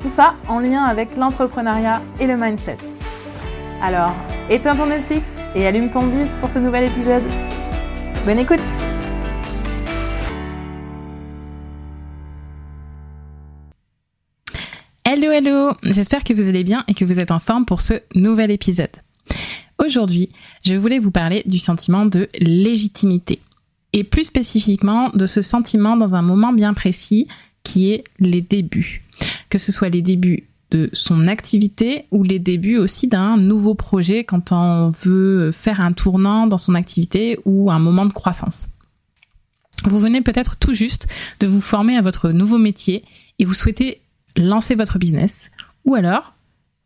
Tout ça en lien avec l'entrepreneuriat et le mindset. Alors, éteins ton Netflix et allume ton bise pour ce nouvel épisode. Bonne écoute Hello hello, j'espère que vous allez bien et que vous êtes en forme pour ce nouvel épisode. Aujourd'hui, je voulais vous parler du sentiment de légitimité et plus spécifiquement de ce sentiment dans un moment bien précis qui est les débuts. Que ce soit les débuts de son activité ou les débuts aussi d'un nouveau projet quand on veut faire un tournant dans son activité ou un moment de croissance. Vous venez peut-être tout juste de vous former à votre nouveau métier et vous souhaitez lancer votre business ou alors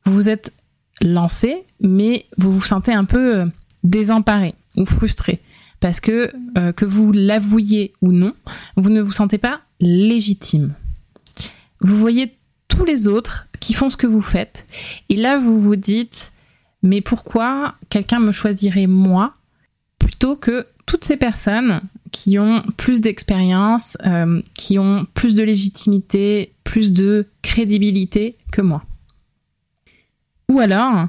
vous vous êtes lancé mais vous vous sentez un peu désemparé ou frustré parce que euh, que vous l'avouiez ou non, vous ne vous sentez pas légitime. Vous voyez tous les autres qui font ce que vous faites et là vous vous dites mais pourquoi quelqu'un me choisirait moi plutôt que toutes ces personnes qui ont plus d'expérience, euh, qui ont plus de légitimité, plus de crédibilité que moi? Ou alors,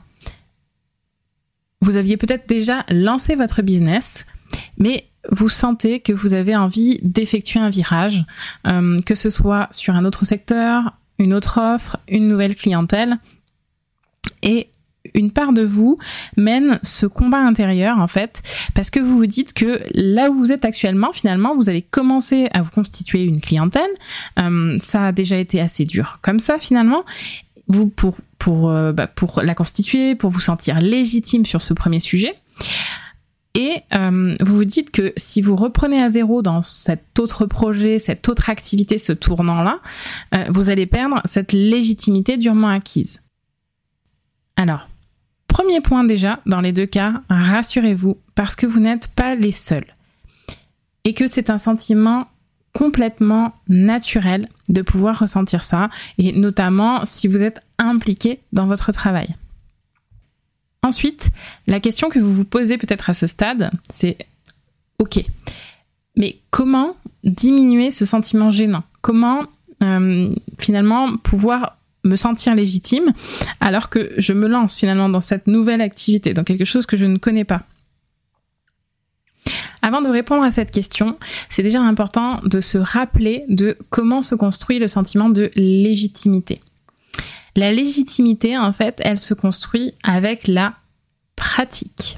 vous aviez peut-être déjà lancé votre business, mais vous sentez que vous avez envie d'effectuer un virage, euh, que ce soit sur un autre secteur, une autre offre, une nouvelle clientèle. Et une part de vous mène ce combat intérieur en fait parce que vous vous dites que là où vous êtes actuellement finalement vous avez commencé à vous constituer une clientèle euh, ça a déjà été assez dur comme ça finalement vous pour pour euh, bah, pour la constituer pour vous sentir légitime sur ce premier sujet et euh, vous vous dites que si vous reprenez à zéro dans cet autre projet, cette autre activité, ce tournant-là, euh, vous allez perdre cette légitimité durement acquise. Alors, premier point déjà, dans les deux cas, rassurez-vous, parce que vous n'êtes pas les seuls. Et que c'est un sentiment complètement naturel de pouvoir ressentir ça, et notamment si vous êtes impliqué dans votre travail. Ensuite, la question que vous vous posez peut-être à ce stade, c'est OK, mais comment diminuer ce sentiment gênant? Comment euh, finalement pouvoir me sentir légitime alors que je me lance finalement dans cette nouvelle activité, dans quelque chose que je ne connais pas? Avant de répondre à cette question, c'est déjà important de se rappeler de comment se construit le sentiment de légitimité. La légitimité, en fait, elle se construit avec la pratique.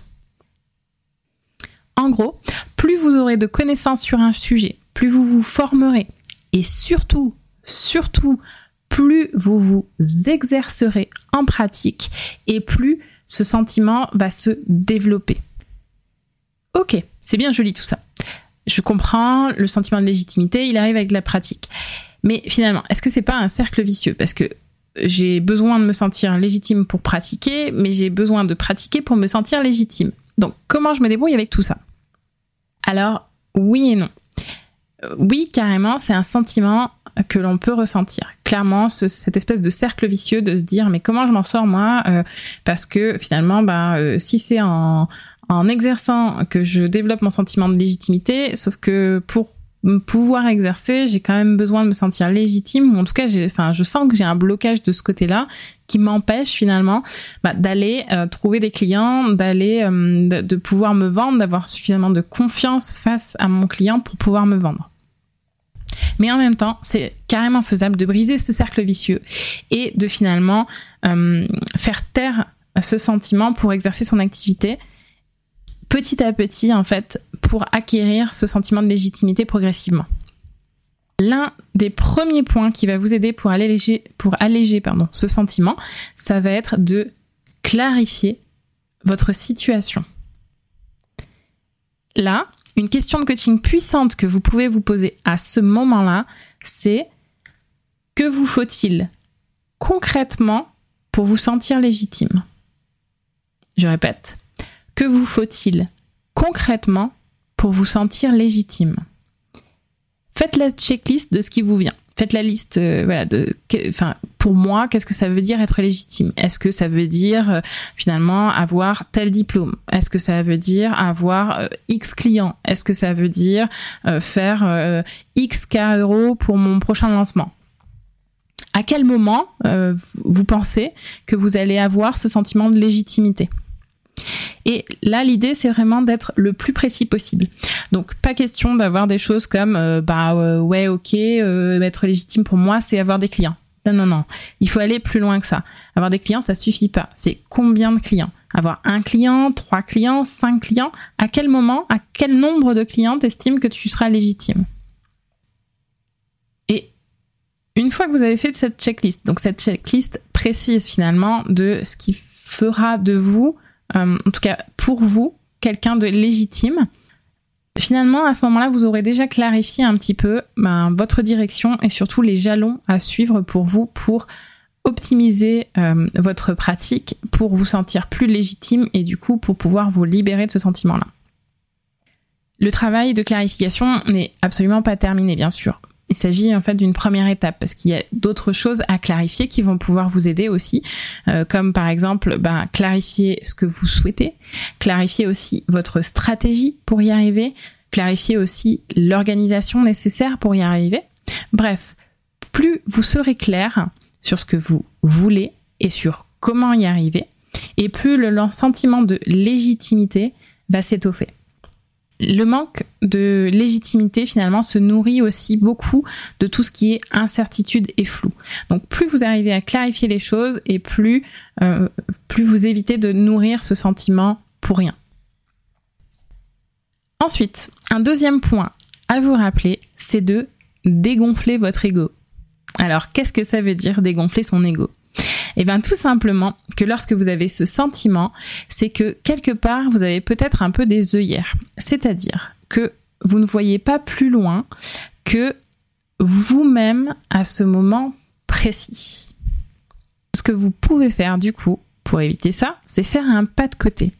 En gros, plus vous aurez de connaissances sur un sujet, plus vous vous formerez et surtout, surtout, plus vous vous exercerez en pratique et plus ce sentiment va se développer. Ok, c'est bien joli tout ça. Je comprends le sentiment de légitimité, il arrive avec la pratique. Mais finalement, est-ce que c'est pas un cercle vicieux? Parce que j'ai besoin de me sentir légitime pour pratiquer, mais j'ai besoin de pratiquer pour me sentir légitime. Donc, comment je me débrouille avec tout ça? Alors, oui et non. Euh, oui, carrément, c'est un sentiment que l'on peut ressentir. Clairement, cette espèce de cercle vicieux de se dire mais comment je m'en sors moi euh, Parce que finalement, bah, euh, si c'est en, en exerçant que je développe mon sentiment de légitimité, sauf que pour pouvoir exercer, j'ai quand même besoin de me sentir légitime, ou en tout cas, enfin, je sens que j'ai un blocage de ce côté-là qui m'empêche finalement bah, d'aller euh, trouver des clients, d'aller, euh, de, de, pouvoir me vendre, d'avoir suffisamment de confiance face à mon client pour pouvoir me vendre. Mais en même temps, c'est carrément faisable de briser ce cercle vicieux et de finalement euh, faire taire ce sentiment pour exercer son activité petit à petit, en fait, pour acquérir ce sentiment de légitimité progressivement. L'un des premiers points qui va vous aider pour alléger, ce sentiment, ça va être de clarifier votre situation. Là, une question de coaching puissante que vous pouvez vous poser à ce moment-là, c'est que vous faut-il concrètement pour vous sentir légitime? Je répète, que vous faut-il concrètement pour vous sentir légitime? Faites la checklist de ce qui vous vient. Faites la liste, euh, voilà, de, enfin, pour moi, qu'est-ce que ça veut dire être légitime? Est-ce que ça veut dire euh, finalement avoir tel diplôme? Est-ce que ça veut dire avoir euh, X clients? Est-ce que ça veut dire faire X K euros pour mon prochain lancement? À quel moment vous pensez que vous allez avoir ce sentiment de légitimité? Et là, l'idée, c'est vraiment d'être le plus précis possible. Donc, pas question d'avoir des choses comme, euh, bah euh, ouais, ok, euh, être légitime pour moi, c'est avoir des clients. Non, non, non. Il faut aller plus loin que ça. Avoir des clients, ça suffit pas. C'est combien de clients? Avoir un client, trois clients, cinq clients? À quel moment, à quel nombre de clients t'estimes que tu seras légitime? Et une fois que vous avez fait cette checklist, donc cette checklist précise finalement de ce qui fera de vous euh, en tout cas pour vous, quelqu'un de légitime. Finalement, à ce moment-là, vous aurez déjà clarifié un petit peu ben, votre direction et surtout les jalons à suivre pour vous pour optimiser euh, votre pratique, pour vous sentir plus légitime et du coup pour pouvoir vous libérer de ce sentiment-là. Le travail de clarification n'est absolument pas terminé, bien sûr il s'agit en fait d'une première étape parce qu'il y a d'autres choses à clarifier qui vont pouvoir vous aider aussi, euh, comme par exemple ben, clarifier ce que vous souhaitez, clarifier aussi votre stratégie pour y arriver, clarifier aussi l'organisation nécessaire pour y arriver. Bref, plus vous serez clair sur ce que vous voulez et sur comment y arriver, et plus le sentiment de légitimité va s'étoffer le manque de légitimité finalement se nourrit aussi beaucoup de tout ce qui est incertitude et flou. Donc plus vous arrivez à clarifier les choses et plus, euh, plus vous évitez de nourrir ce sentiment pour rien. Ensuite, un deuxième point à vous rappeler, c'est de dégonfler votre ego. Alors qu'est-ce que ça veut dire dégonfler son ego? Eh bien tout simplement que lorsque vous avez ce sentiment, c'est que quelque part vous avez peut-être un peu des œillères. C'est-à-dire que vous ne voyez pas plus loin que vous-même à ce moment précis. Ce que vous pouvez faire du coup pour éviter ça, c'est faire un pas de côté.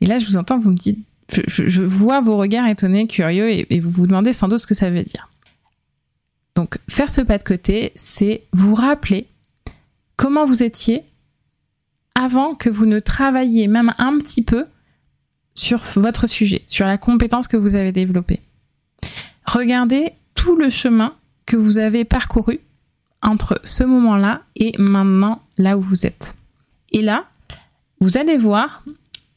Et là, je vous entends, vous me dites, je, vois vos regards étonnés, curieux, et, et vous vous demandez sans doute ce que ça veut dire. Donc, faire ce pas de côté, c'est vous rappeler comment vous étiez avant que vous ne travailliez même un petit peu sur votre sujet, sur la compétence que vous avez développée. Regardez tout le chemin que vous avez parcouru entre ce moment-là et maintenant là où vous êtes. Et là, vous allez voir,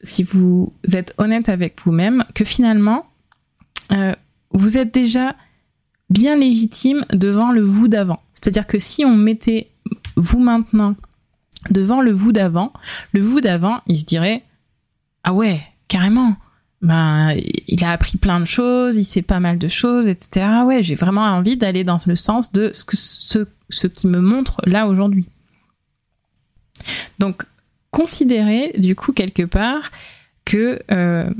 si vous êtes honnête avec vous-même, que finalement, euh, vous êtes déjà bien légitime devant le vous d'avant. C'est-à-dire que si on mettait vous maintenant devant le vous d'avant, le vous d'avant, il se dirait ah ouais, carrément. Ben, il a appris plein de choses, il sait pas mal de choses, etc. Ah ouais, j'ai vraiment envie d'aller dans le sens de ce, que, ce, ce qui me montre là aujourd'hui. Donc, considérez du coup quelque part que euh,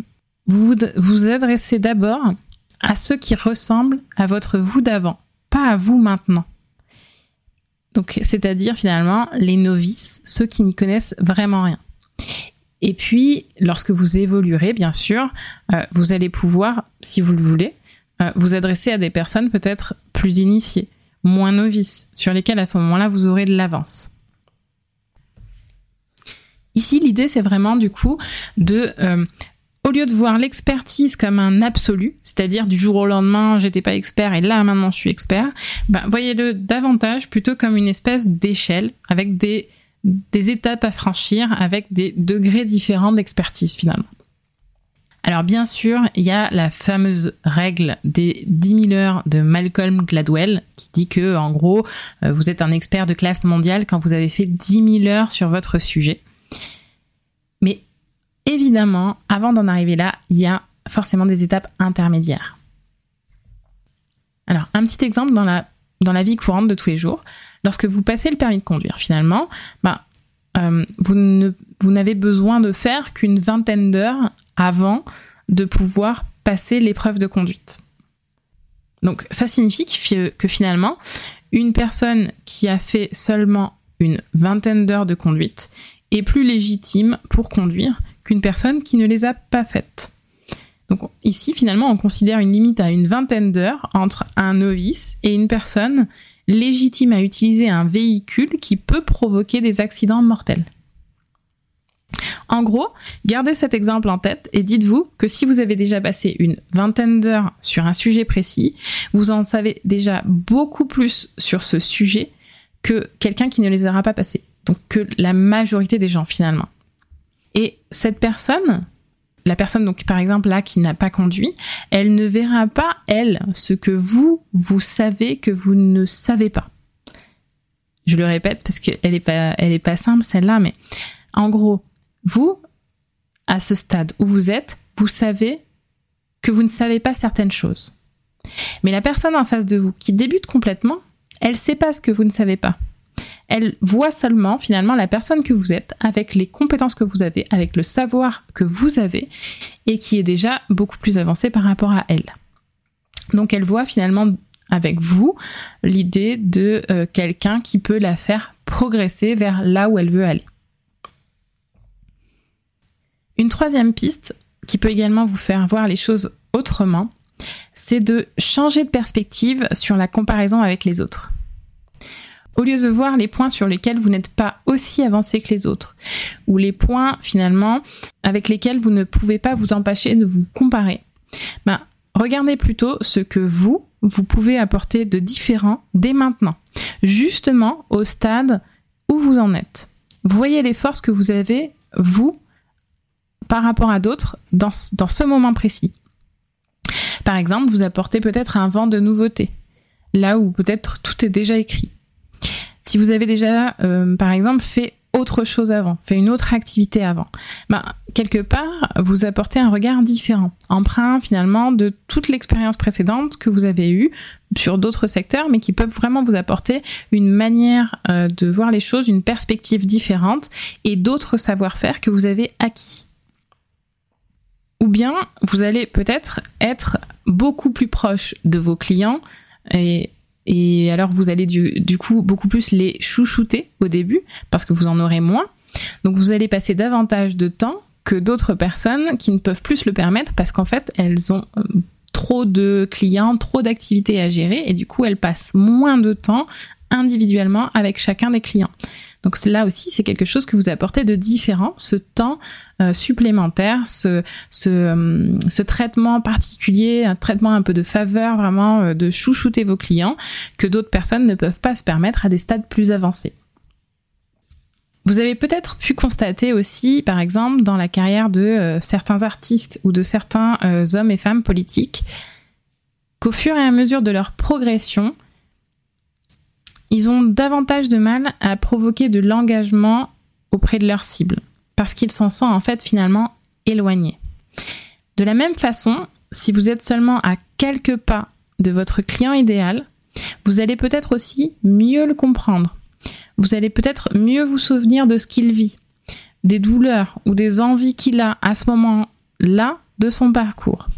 vous vous adressez d'abord à ceux qui ressemblent à votre vous d'avant, pas à vous maintenant. Donc, c'est-à-dire finalement les novices, ceux qui n'y connaissent vraiment rien. Et puis, lorsque vous évoluerez, bien sûr, euh, vous allez pouvoir, si vous le voulez, euh, vous adresser à des personnes peut-être plus initiées, moins novices, sur lesquelles à ce moment-là vous aurez de l'avance. Ici, l'idée, c'est vraiment du coup de euh, au lieu de voir l'expertise comme un absolu, c'est-à-dire du jour au lendemain, j'étais pas expert et là maintenant je suis expert, ben, voyez-le davantage plutôt comme une espèce d'échelle avec des, étapes à franchir, avec des degrés différents d'expertise finalement. Alors bien sûr, il y a la fameuse règle des 10 000 heures de Malcolm Gladwell qui dit que en gros, euh, vous êtes un expert de classe mondiale quand vous avez fait 10 000 heures sur votre sujet. Évidemment, avant d'en arriver là, il y a forcément des étapes intermédiaires. Alors, un petit exemple dans la, vie courante de tous les jours. Lorsque vous passez le permis de conduire, finalement, bah, euh, vous, n'avez besoin de faire qu'une vingtaine d'heures avant de pouvoir passer l'épreuve de conduite. Donc, ça signifie que finalement, une personne qui a fait seulement une vingtaine d'heures de conduite est plus légitime pour conduire qu'une personne qui ne les a pas faites. Donc ici, finalement, on considère une limite à une vingtaine d'heures entre un novice et une personne légitime à utiliser un véhicule qui peut provoquer des accidents mortels. En gros, gardez cet exemple en tête et dites-vous que si vous avez déjà passé une vingtaine d'heures sur un sujet précis, vous en savez déjà beaucoup plus sur ce sujet que quelqu'un qui ne les aura pas passés. Donc que la majorité des gens finalement. Et cette personne, la personne donc par exemple là qui n'a pas conduit, elle ne verra pas elle ce que vous vous savez que vous ne savez pas. Je le répète parce qu'elle est pas elle est pas simple celle-là mais en gros, vous à ce stade où vous êtes, vous savez que vous ne savez pas certaines choses. Mais la personne en face de vous qui débute complètement, elle sait pas ce que vous ne savez pas. Elle voit seulement finalement la personne que vous êtes avec les compétences que vous avez, avec le savoir que vous avez et qui est déjà beaucoup plus avancé par rapport à elle. Donc elle voit finalement avec vous l'idée de euh, quelqu'un qui peut la faire progresser vers là où elle veut aller. Une troisième piste qui peut également vous faire voir les choses autrement, c'est de changer de perspective sur la comparaison avec les autres au lieu de voir les points sur lesquels vous n'êtes pas aussi avancé que les autres, ou les points finalement avec lesquels vous ne pouvez pas vous empêcher de vous comparer, ben, regardez plutôt ce que vous, vous pouvez apporter de différent dès maintenant, justement au stade où vous en êtes. Voyez les forces que vous avez, vous, par rapport à d'autres, dans, dans ce moment précis. Par exemple, vous apportez peut-être un vent de nouveauté, là où peut-être tout est déjà écrit. Si vous avez déjà, euh, par exemple, fait autre chose avant, fait une autre activité avant, ben, quelque part, vous apportez un regard différent, emprunt finalement de toute l'expérience précédente que vous avez eue sur d'autres secteurs, mais qui peuvent vraiment vous apporter une manière euh, de voir les choses, une perspective différente et d'autres savoir-faire que vous avez acquis. Ou bien, vous allez peut-être être beaucoup plus proche de vos clients et et alors vous allez du, coup beaucoup plus les chouchouter au début parce que vous en aurez moins. Donc vous allez passer davantage de temps que d'autres personnes qui ne peuvent plus se le permettre parce qu'en fait elles ont euh, trop de clients, trop d'activités à gérer et du coup elles passent moins de temps individuellement avec chacun des clients. Donc là aussi, c'est quelque chose que vous apportez de différent, ce temps euh, supplémentaire, euh, ce, traitement particulier, un traitement un peu de faveur, vraiment euh, de chouchouter vos clients, que d'autres personnes ne peuvent pas se permettre à des stades plus avancés. Vous avez peut-être pu constater aussi, par exemple, dans la carrière de certains artistes ou de certains hommes et femmes politiques, qu'au fur et à mesure de leur progression, ils ont davantage de mal à provoquer de l'engagement auprès de leur cible, parce qu'ils s'en sont en fait finalement éloignés. De la même façon, si vous êtes seulement à quelques pas de votre client idéal, vous allez peut-être aussi mieux le comprendre. Vous allez peut-être mieux vous souvenir de ce qu'il vit, des douleurs ou des envies qu'il a à ce moment-là de son parcours.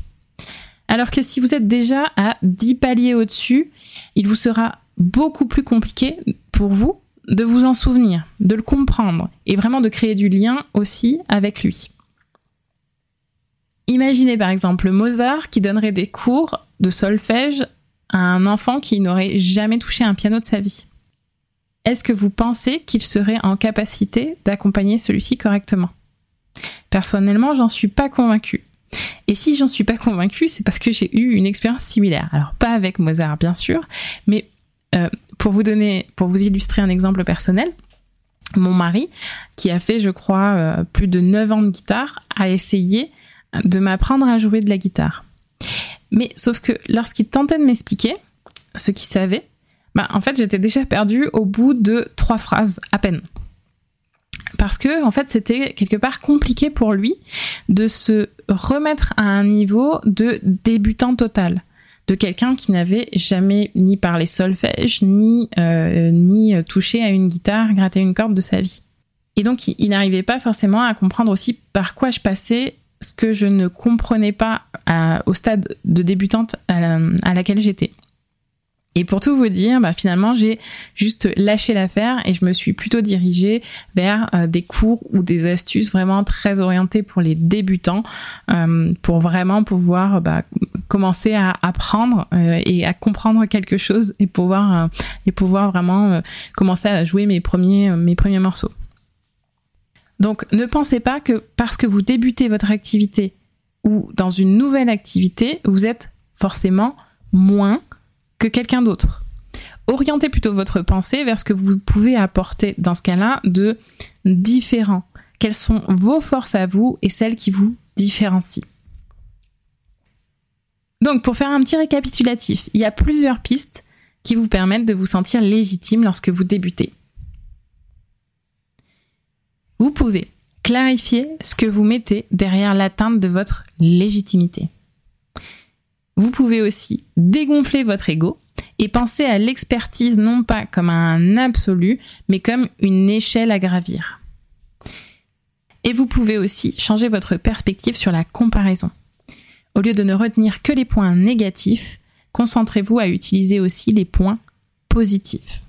Alors que si vous êtes déjà à 10 paliers au-dessus, il vous sera beaucoup plus compliqué pour vous de vous en souvenir, de le comprendre et vraiment de créer du lien aussi avec lui. Imaginez par exemple Mozart qui donnerait des cours de solfège à un enfant qui n'aurait jamais touché un piano de sa vie. Est-ce que vous pensez qu'il serait en capacité d'accompagner celui-ci correctement? Personnellement, j'en suis pas convaincue. Et si j'en suis pas convaincue, c'est parce que j'ai eu une expérience similaire. Alors pas avec Mozart bien sûr, mais euh, pour vous illustrer un exemple personnel, mon mari, qui a fait, je crois, euh, plus de 9 ans de guitare, a essayé de m'apprendre à jouer de la guitare. Mais sauf que lorsqu'il tentait de m'expliquer ce qu'il savait, bah, en j'étais déjà perdue au bout de trois phrases à peine. Parce que, en fait, c'était quelque part compliqué pour lui de se remettre à un niveau de débutant total de quelqu'un qui n'avait jamais ni parlé solfège, ni, euh, ni touché à une guitare, gratté une corde de sa vie. Et donc, il, n'arrivait pas forcément à comprendre aussi par quoi je passais ce que je ne comprenais pas au stade de débutante à, laquelle j'étais. Et pour tout vous dire, bah, finalement, j'ai juste lâché l'affaire et je me suis plutôt dirigée vers euh, des cours ou des astuces vraiment très orientées pour les débutants, euh, pour vraiment pouvoir bah, commencer à apprendre euh, et à comprendre quelque chose et pouvoir et pouvoir vraiment commencer à jouer mes premiers mes premiers morceaux. Donc, ne pensez pas que parce que vous débutez votre activité ou dans une nouvelle activité, vous êtes forcément moins que quelqu'un d'autre. Orientez plutôt votre pensée vers ce que vous pouvez apporter dans ce cas-là de différent. Quelles sont vos forces à vous et celles qui vous différencient? Donc pour faire un petit récapitulatif, il y a plusieurs pistes qui vous permettent de vous sentir légitime lorsque vous débutez. Vous pouvez clarifier ce que vous mettez derrière l'atteinte de votre légitimité. Vous pouvez aussi dégonfler votre ego et penser à l'expertise non pas comme un absolu, mais comme une échelle à gravir. Et vous pouvez aussi changer votre perspective sur la comparaison. Au lieu de ne retenir que les points négatifs, concentrez-vous à utiliser aussi les points positifs.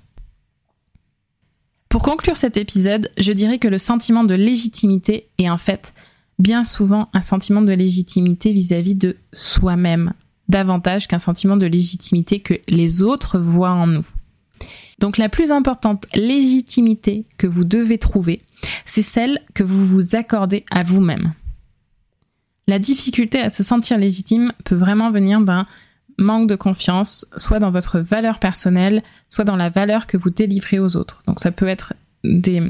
Pour conclure cet épisode, je dirais que le sentiment de légitimité est en fait bien souvent un sentiment de légitimité vis-à-vis de soi-même, davantage qu'un sentiment de légitimité que les autres voient en nous. Donc la plus importante légitimité que vous devez trouver, c'est celle que vous vous accordez à vous-même. La difficulté à se sentir légitime peut vraiment venir d'un manque de confiance, soit dans votre valeur personnelle, soit dans la valeur que vous délivrez aux autres. Donc ça peut être des,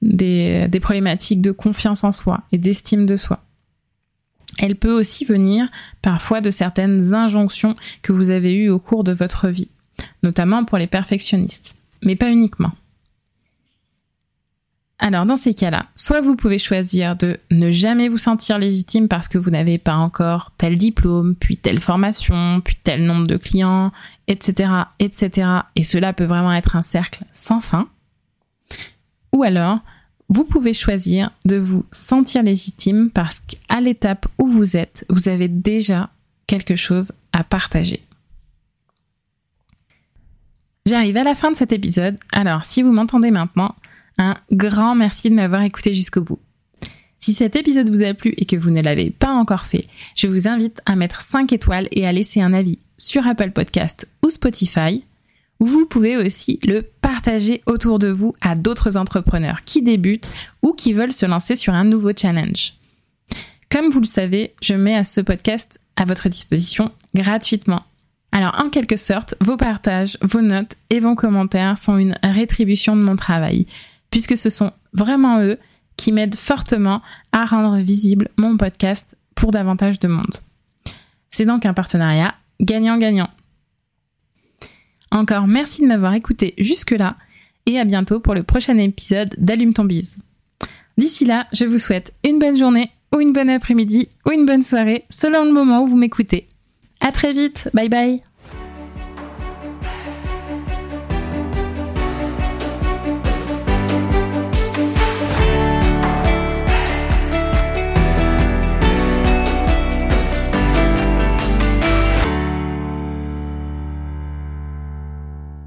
des, des problématiques de confiance en soi et d'estime de soi. Elle peut aussi venir parfois de certaines injonctions que vous avez eues au cours de votre vie, notamment pour les perfectionnistes, mais pas uniquement. Alors dans ces cas-là, soit vous pouvez choisir de ne jamais vous sentir légitime parce que vous n'avez pas encore tel diplôme, puis telle formation, puis tel nombre de clients, etc., etc. Et cela peut vraiment être un cercle sans fin. Ou alors, vous pouvez choisir de vous sentir légitime parce qu'à l'étape où vous êtes, vous avez déjà quelque chose à partager. J'arrive à la fin de cet épisode, alors si vous m'entendez maintenant, un grand merci de m'avoir écouté jusqu'au bout. Si cet épisode vous a plu et que vous ne l'avez pas encore fait, je vous invite à mettre 5 étoiles et à laisser un avis sur Apple Podcast ou Spotify vous pouvez aussi le partager autour de vous à d'autres entrepreneurs qui débutent ou qui veulent se lancer sur un nouveau challenge. Comme vous le savez, je mets ce podcast à votre disposition gratuitement. Alors en quelque sorte, vos partages, vos notes et vos commentaires sont une rétribution de mon travail, puisque ce sont vraiment eux qui m'aident fortement à rendre visible mon podcast pour davantage de monde. C'est donc un partenariat gagnant-gagnant. Encore merci de m'avoir écouté jusque-là et à bientôt pour le prochain épisode d'Allume ton bise. D'ici là, je vous souhaite une bonne journée ou une bonne après-midi ou une bonne soirée selon le moment où vous m'écoutez. À très vite, bye bye